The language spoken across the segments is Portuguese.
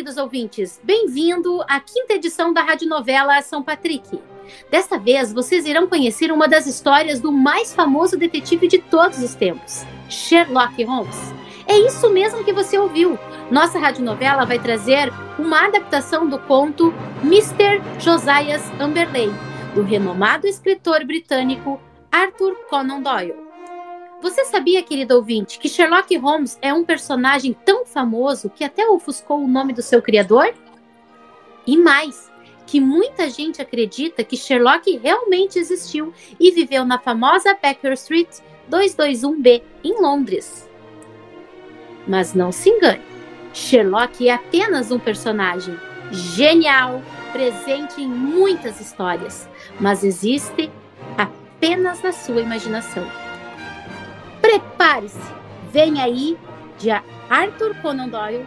queridos ouvintes, bem-vindo à quinta edição da Rádio Novela São Patrick. Desta vez, vocês irão conhecer uma das histórias do mais famoso detetive de todos os tempos, Sherlock Holmes. É isso mesmo que você ouviu. Nossa radionovela vai trazer uma adaptação do conto Mr. Josias Amberley, do renomado escritor britânico Arthur Conan Doyle. Você sabia, querido ouvinte, que Sherlock Holmes é um personagem tão famoso que até ofuscou o nome do seu criador? E mais, que muita gente acredita que Sherlock realmente existiu e viveu na famosa Baker Street 221B em Londres. Mas não se engane, Sherlock é apenas um personagem genial, presente em muitas histórias, mas existe apenas na sua imaginação. Prepare-se! Vem aí, de Arthur Conan Doyle,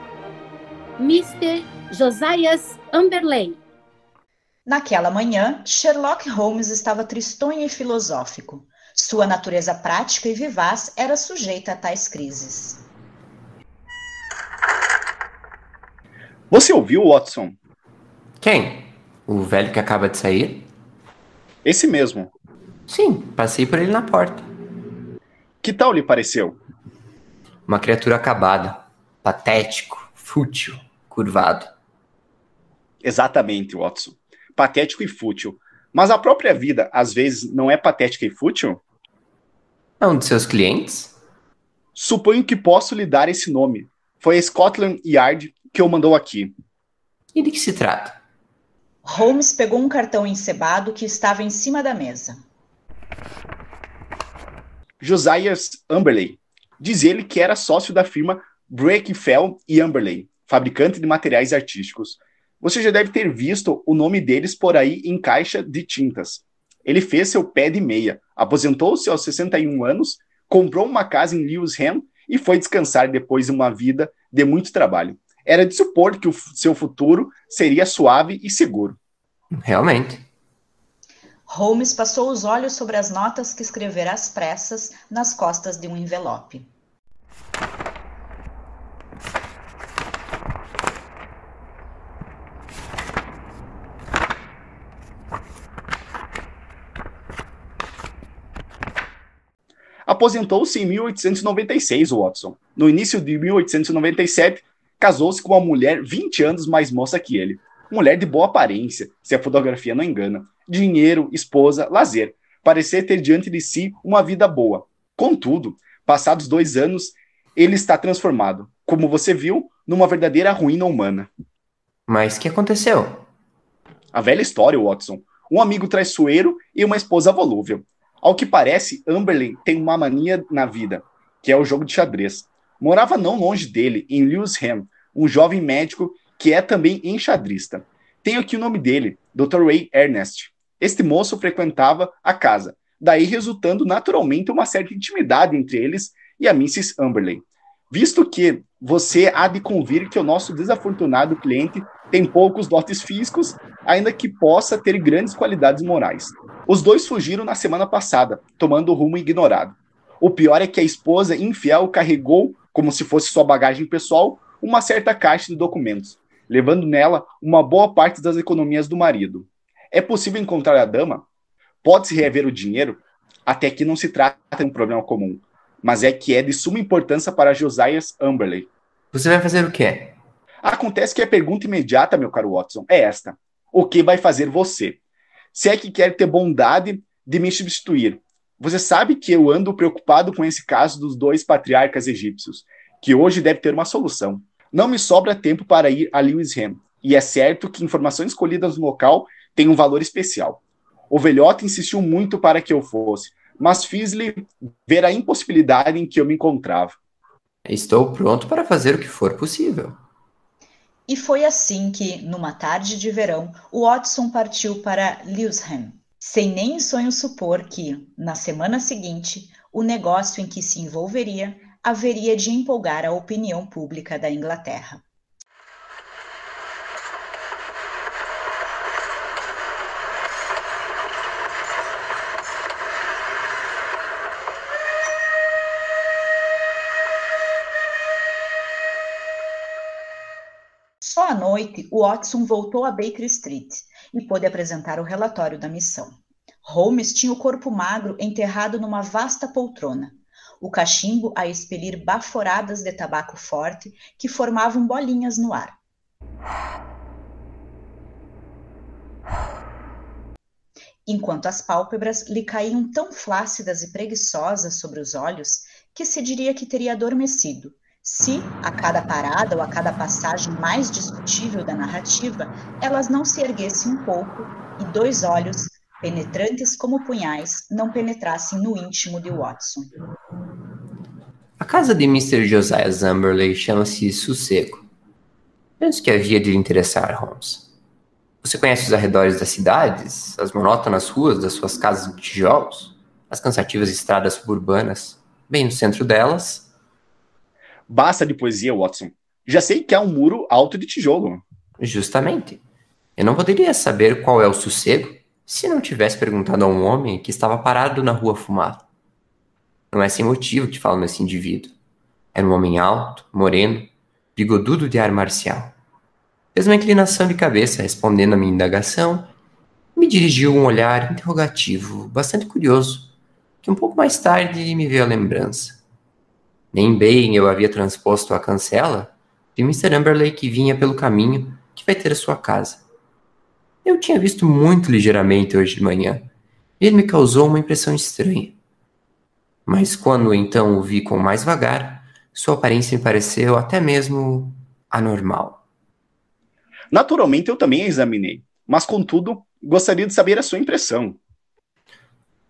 Mr. Josias Amberley. Naquela manhã, Sherlock Holmes estava tristonho e filosófico. Sua natureza prática e vivaz era sujeita a tais crises. Você ouviu, Watson? Quem? O velho que acaba de sair? Esse mesmo. Sim, passei por ele na porta. Que tal lhe pareceu? Uma criatura acabada, patético, fútil, curvado. Exatamente, Watson. Patético e fútil. Mas a própria vida, às vezes, não é patética e fútil? É um de seus clientes? Suponho que posso lhe dar esse nome. Foi a Scotland Yard que o mandou aqui. E de que se trata? Holmes pegou um cartão encebado que estava em cima da mesa. Josias Amberley. Diz ele que era sócio da firma Breakfell e Amberley, fabricante de materiais artísticos. Você já deve ter visto o nome deles por aí em caixa de tintas. Ele fez seu pé de meia, aposentou-se aos 61 anos, comprou uma casa em Lewisham e foi descansar depois de uma vida de muito trabalho. Era de supor que o seu futuro seria suave e seguro. Realmente. Holmes passou os olhos sobre as notas que escrevera às pressas nas costas de um envelope. Aposentou-se em 1896, Watson. No início de 1897, casou-se com uma mulher 20 anos mais moça que ele. Mulher de boa aparência, se a fotografia não engana dinheiro, esposa, lazer. Parecer ter diante de si uma vida boa. Contudo, passados dois anos, ele está transformado, como você viu, numa verdadeira ruína humana. Mas que aconteceu? A velha história, Watson. Um amigo traiçoeiro e uma esposa volúvel. Ao que parece, Amberley tem uma mania na vida, que é o jogo de xadrez. Morava não longe dele, em Lewisham, um jovem médico que é também enxadrista. Tenho aqui o nome dele, Dr. Ray Ernest. Este moço frequentava a casa, daí resultando naturalmente uma certa intimidade entre eles e a Mrs. Amberley. Visto que você há de convir que o nosso desafortunado cliente tem poucos dotes físicos, ainda que possa ter grandes qualidades morais. Os dois fugiram na semana passada, tomando o rumo ignorado. O pior é que a esposa infiel carregou, como se fosse sua bagagem pessoal, uma certa caixa de documentos, levando nela uma boa parte das economias do marido. É possível encontrar a dama? Pode-se rever o dinheiro? Até que não se trata de um problema comum, mas é que é de suma importância para Josias Amberley. Você vai fazer o quê? Acontece que a pergunta imediata, meu caro Watson, é esta: O que vai fazer você? Se é que quer ter bondade de me substituir. Você sabe que eu ando preocupado com esse caso dos dois patriarcas egípcios, que hoje deve ter uma solução. Não me sobra tempo para ir a Lewisham, e é certo que informações colhidas no local tem um valor especial. O velhote insistiu muito para que eu fosse, mas fiz-lhe ver a impossibilidade em que eu me encontrava. Estou pronto para fazer o que for possível. E foi assim que, numa tarde de verão, o Watson partiu para Lewisham, sem nem em sonho supor que, na semana seguinte, o negócio em que se envolveria haveria de empolgar a opinião pública da Inglaterra. Só à noite, Watson voltou a Baker Street e pôde apresentar o relatório da missão. Holmes tinha o corpo magro enterrado numa vasta poltrona, o cachimbo a expelir baforadas de tabaco forte que formavam bolinhas no ar. Enquanto as pálpebras lhe caíam tão flácidas e preguiçosas sobre os olhos que se diria que teria adormecido, se, a cada parada ou a cada passagem mais discutível da narrativa, elas não se erguessem um pouco e dois olhos, penetrantes como punhais, não penetrassem no íntimo de Watson. A casa de Mr. Josiah Zamberley chama-se Sossego. Penso que havia de lhe interessar, Holmes. Você conhece os arredores das cidades, as monótonas ruas das suas casas de tijolos, as cansativas estradas suburbanas, bem no centro delas. Basta de poesia, Watson. Já sei que há um muro alto de tijolo. Justamente. Eu não poderia saber qual é o sossego se não tivesse perguntado a um homem que estava parado na rua fumado. Não é sem motivo que falo nesse indivíduo. Era um homem alto, moreno, bigodudo de ar marcial. Fez uma inclinação de cabeça respondendo à minha indagação e me dirigiu um olhar interrogativo, bastante curioso, que um pouco mais tarde me veio à lembrança. Nem bem eu havia transposto a cancela de Mr. Amberley que vinha pelo caminho que vai ter a sua casa. Eu tinha visto muito ligeiramente hoje de manhã, e ele me causou uma impressão estranha. Mas quando então o vi com mais vagar, sua aparência me pareceu até mesmo anormal. Naturalmente eu também a examinei, mas contudo gostaria de saber a sua impressão.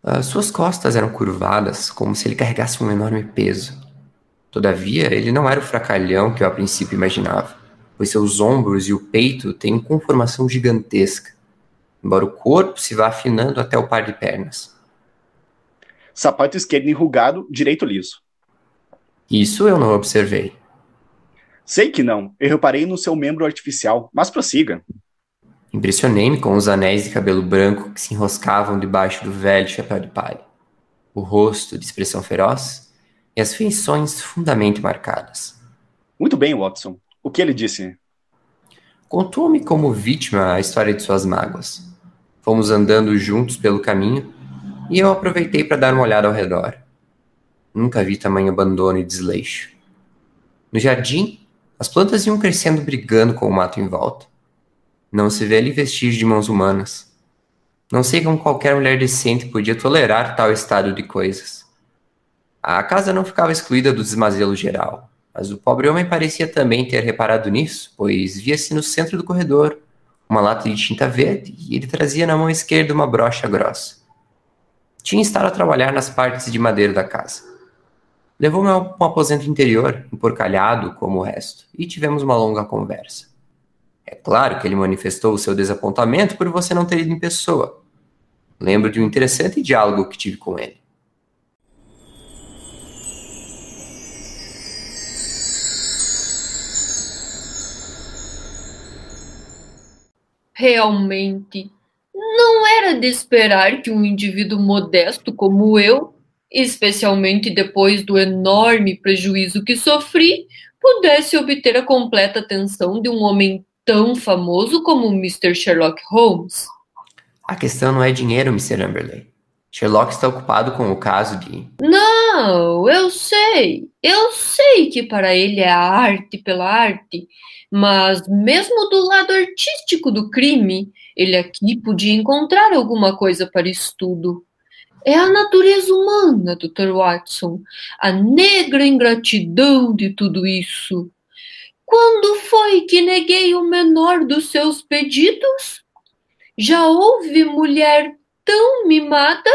As suas costas eram curvadas, como se ele carregasse um enorme peso. Todavia, ele não era o fracalhão que eu a princípio imaginava, pois seus ombros e o peito têm conformação gigantesca, embora o corpo se vá afinando até o par de pernas sapato esquerdo enrugado, direito liso. Isso eu não observei. Sei que não. Eu reparei no seu membro artificial, mas prossiga. Impressionei-me com os anéis de cabelo branco que se enroscavam debaixo do velho chapéu de palha. O rosto de expressão feroz e as feições fundamente marcadas. Muito bem, Watson. O que ele disse? Contou-me como vítima a história de suas mágoas. Fomos andando juntos pelo caminho e eu aproveitei para dar uma olhada ao redor. Nunca vi tamanho abandono e desleixo. No jardim, as plantas iam crescendo brigando com o mato em volta. Não se vê ali vestígio de mãos humanas. Não sei como qualquer mulher decente podia tolerar tal estado de coisas. A casa não ficava excluída do desmazelo geral, mas o pobre homem parecia também ter reparado nisso, pois via-se no centro do corredor uma lata de tinta verde e ele trazia na mão esquerda uma brocha grossa. Tinha estado a trabalhar nas partes de madeira da casa. Levou-me a um aposento interior, emporcalhado como o resto, e tivemos uma longa conversa. É claro que ele manifestou o seu desapontamento por você não ter ido em pessoa. Lembro de um interessante diálogo que tive com ele. Realmente, não era de esperar que um indivíduo modesto como eu, especialmente depois do enorme prejuízo que sofri, pudesse obter a completa atenção de um homem tão famoso como Mr. Sherlock Holmes. A questão não é dinheiro, Mr. Amberley. Sherlock está ocupado com o caso de. Não, eu sei. Eu sei que para ele é a arte pela arte. Mas, mesmo do lado artístico do crime, ele aqui podia encontrar alguma coisa para estudo. É a natureza humana, Dr. Watson, a negra ingratidão de tudo isso. Quando foi que neguei o menor dos seus pedidos? Já houve mulher tão mimada?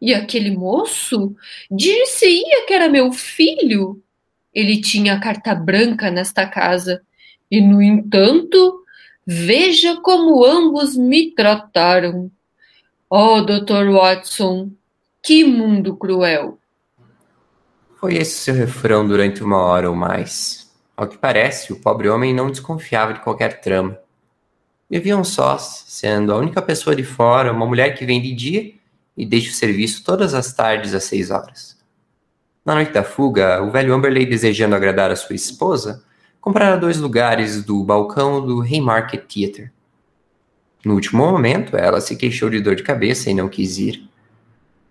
E aquele moço dir-se-ia que era meu filho? Ele tinha carta branca nesta casa. E, no entanto, veja como ambos me trataram. Oh, Dr. Watson, que mundo cruel! Foi esse seu refrão durante uma hora ou mais. Ao que parece, o pobre homem não desconfiava de qualquer trama. Viviam sós, sendo a única pessoa de fora uma mulher que vem de dia e deixa o serviço todas as tardes às seis horas. Na noite da fuga, o velho Amberley, desejando agradar a sua esposa, comprara dois lugares do balcão do Haymarket Theatre. No último momento, ela se queixou de dor de cabeça e não quis ir.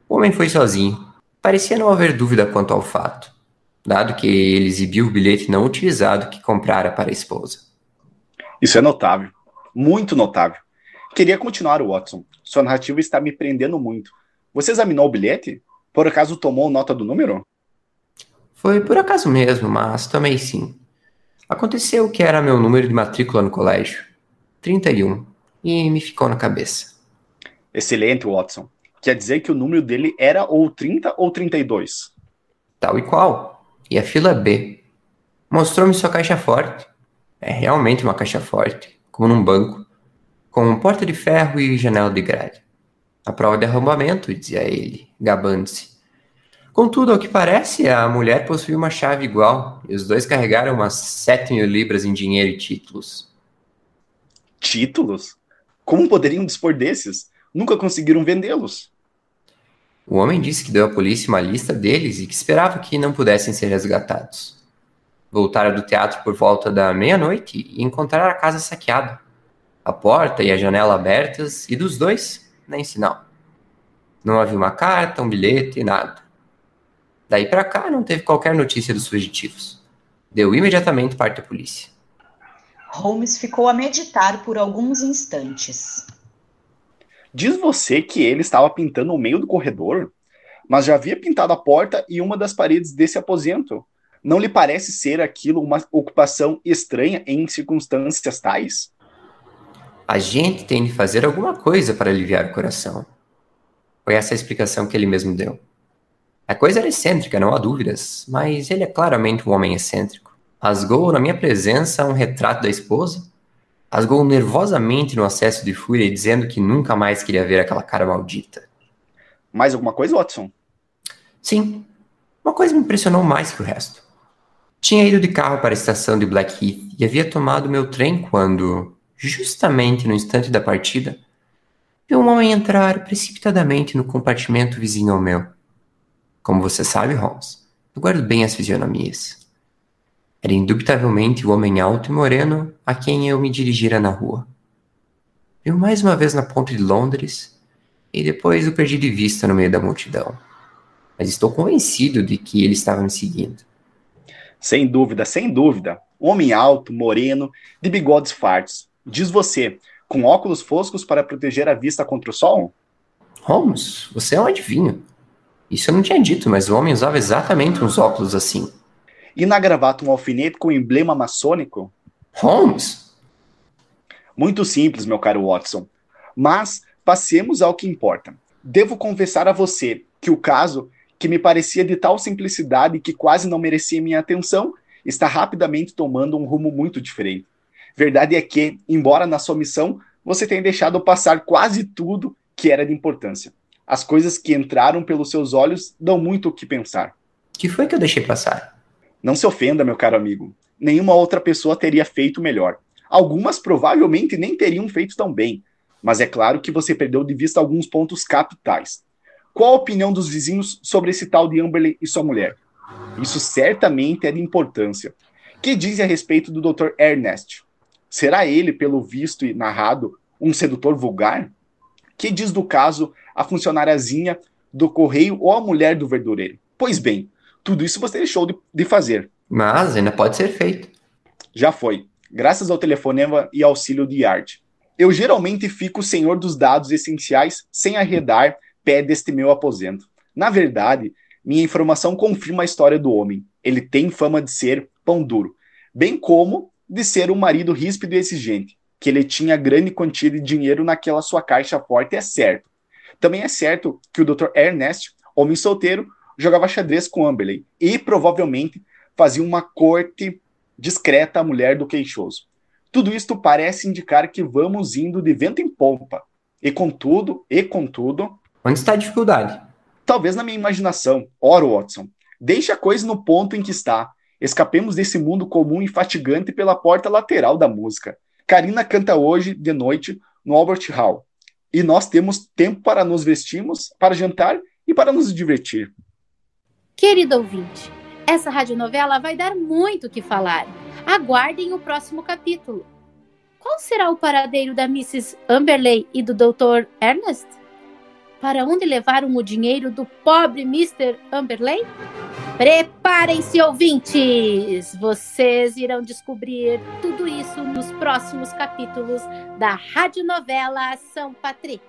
O homem foi sozinho. Parecia não haver dúvida quanto ao fato, dado que ele exibiu o bilhete não utilizado que comprara para a esposa. Isso é notável. Muito notável. Queria continuar, Watson. Sua narrativa está me prendendo muito. Você examinou o bilhete? Por acaso tomou nota do número? Foi por acaso mesmo, mas tomei sim. Aconteceu que era meu número de matrícula no colégio. 31. E me ficou na cabeça. Excelente, Watson. Quer dizer que o número dele era ou 30 ou 32? Tal e qual. E a fila B. Mostrou-me sua caixa forte. É realmente uma caixa forte, como num banco, com porta de ferro e janela de grade. A prova de arrombamento, dizia ele, gabando-se. Contudo, ao que parece, a mulher possuía uma chave igual, e os dois carregaram umas sete mil libras em dinheiro e títulos. Títulos? Como poderiam dispor desses? Nunca conseguiram vendê-los. O homem disse que deu à polícia uma lista deles e que esperava que não pudessem ser resgatados. Voltara do teatro por volta da meia-noite e encontrara a casa saqueada. A porta e a janela abertas, e dos dois, nem sinal. Não havia uma carta, um bilhete, nada. Daí para cá não teve qualquer notícia dos fugitivos. Deu imediatamente parte à polícia. Holmes ficou a meditar por alguns instantes. Diz você que ele estava pintando o meio do corredor? Mas já havia pintado a porta e uma das paredes desse aposento. Não lhe parece ser aquilo uma ocupação estranha em circunstâncias tais? A gente tem de fazer alguma coisa para aliviar o coração. Foi essa a explicação que ele mesmo deu. A coisa era excêntrica, não há dúvidas, mas ele é claramente um homem excêntrico. Rasgou na minha presença um retrato da esposa, rasgou nervosamente no acesso de fúria, dizendo que nunca mais queria ver aquela cara maldita. Mais alguma coisa, Watson? Sim, uma coisa me impressionou mais que o resto. Tinha ido de carro para a estação de Blackheath e havia tomado meu trem quando, justamente no instante da partida, vi um homem entrar precipitadamente no compartimento vizinho ao meu. Como você sabe, Holmes, eu guardo bem as fisionomias. Era indubitavelmente o homem alto e moreno a quem eu me dirigira na rua. Vi-o mais uma vez na ponte de Londres e depois o perdi de vista no meio da multidão. Mas estou convencido de que ele estava me seguindo. Sem dúvida, sem dúvida. Homem alto, moreno, de bigodes fartos. Diz você, com óculos foscos para proteger a vista contra o sol? Holmes, você é um adivinho. Isso eu não tinha dito, mas o homem usava exatamente uns óculos assim. E na gravata um alfinete com emblema maçônico? Holmes? Muito simples, meu caro Watson. Mas passemos ao que importa. Devo confessar a você que o caso, que me parecia de tal simplicidade que quase não merecia minha atenção, está rapidamente tomando um rumo muito diferente. Verdade é que, embora na sua missão você tenha deixado passar quase tudo que era de importância. As coisas que entraram pelos seus olhos dão muito o que pensar. Que foi que eu deixei passar? Não se ofenda, meu caro amigo. Nenhuma outra pessoa teria feito melhor. Algumas provavelmente nem teriam feito tão bem. Mas é claro que você perdeu de vista alguns pontos capitais. Qual a opinião dos vizinhos sobre esse tal de Amberley e sua mulher? Isso certamente é de importância. Que dizem a respeito do Dr. Ernest? Será ele, pelo visto e narrado, um sedutor vulgar? Que diz do caso a funcionáriazinha do correio ou a mulher do verdureiro. Pois bem, tudo isso você deixou de, de fazer. Mas ainda pode ser feito. Já foi, graças ao telefonema e auxílio de Yard. Eu geralmente fico senhor dos dados essenciais sem arredar pé deste meu aposento. Na verdade, minha informação confirma a história do homem. Ele tem fama de ser pão duro, bem como de ser um marido ríspido e exigente. Que ele tinha grande quantia de dinheiro naquela sua caixa forte é certo. Também é certo que o Dr. Ernest, homem solteiro, jogava xadrez com Amberley e provavelmente fazia uma corte discreta à mulher do queixoso. Tudo isto parece indicar que vamos indo de vento em pompa. E contudo, e contudo. Onde está a dificuldade? Talvez na minha imaginação. Ora, Watson, deixe a coisa no ponto em que está. Escapemos desse mundo comum e fatigante pela porta lateral da música. Karina canta hoje, de noite, no Albert Hall e nós temos tempo para nos vestirmos, para jantar e para nos divertir. Querido ouvinte, essa radionovela vai dar muito o que falar. Aguardem o próximo capítulo. Qual será o paradeiro da Mrs. Amberley e do Dr. Ernest? Para onde levaram o dinheiro do pobre Mr. Amberley? Preparem-se, ouvintes! Vocês irão descobrir tudo isso nos próximos capítulos da radionovela São Patrick.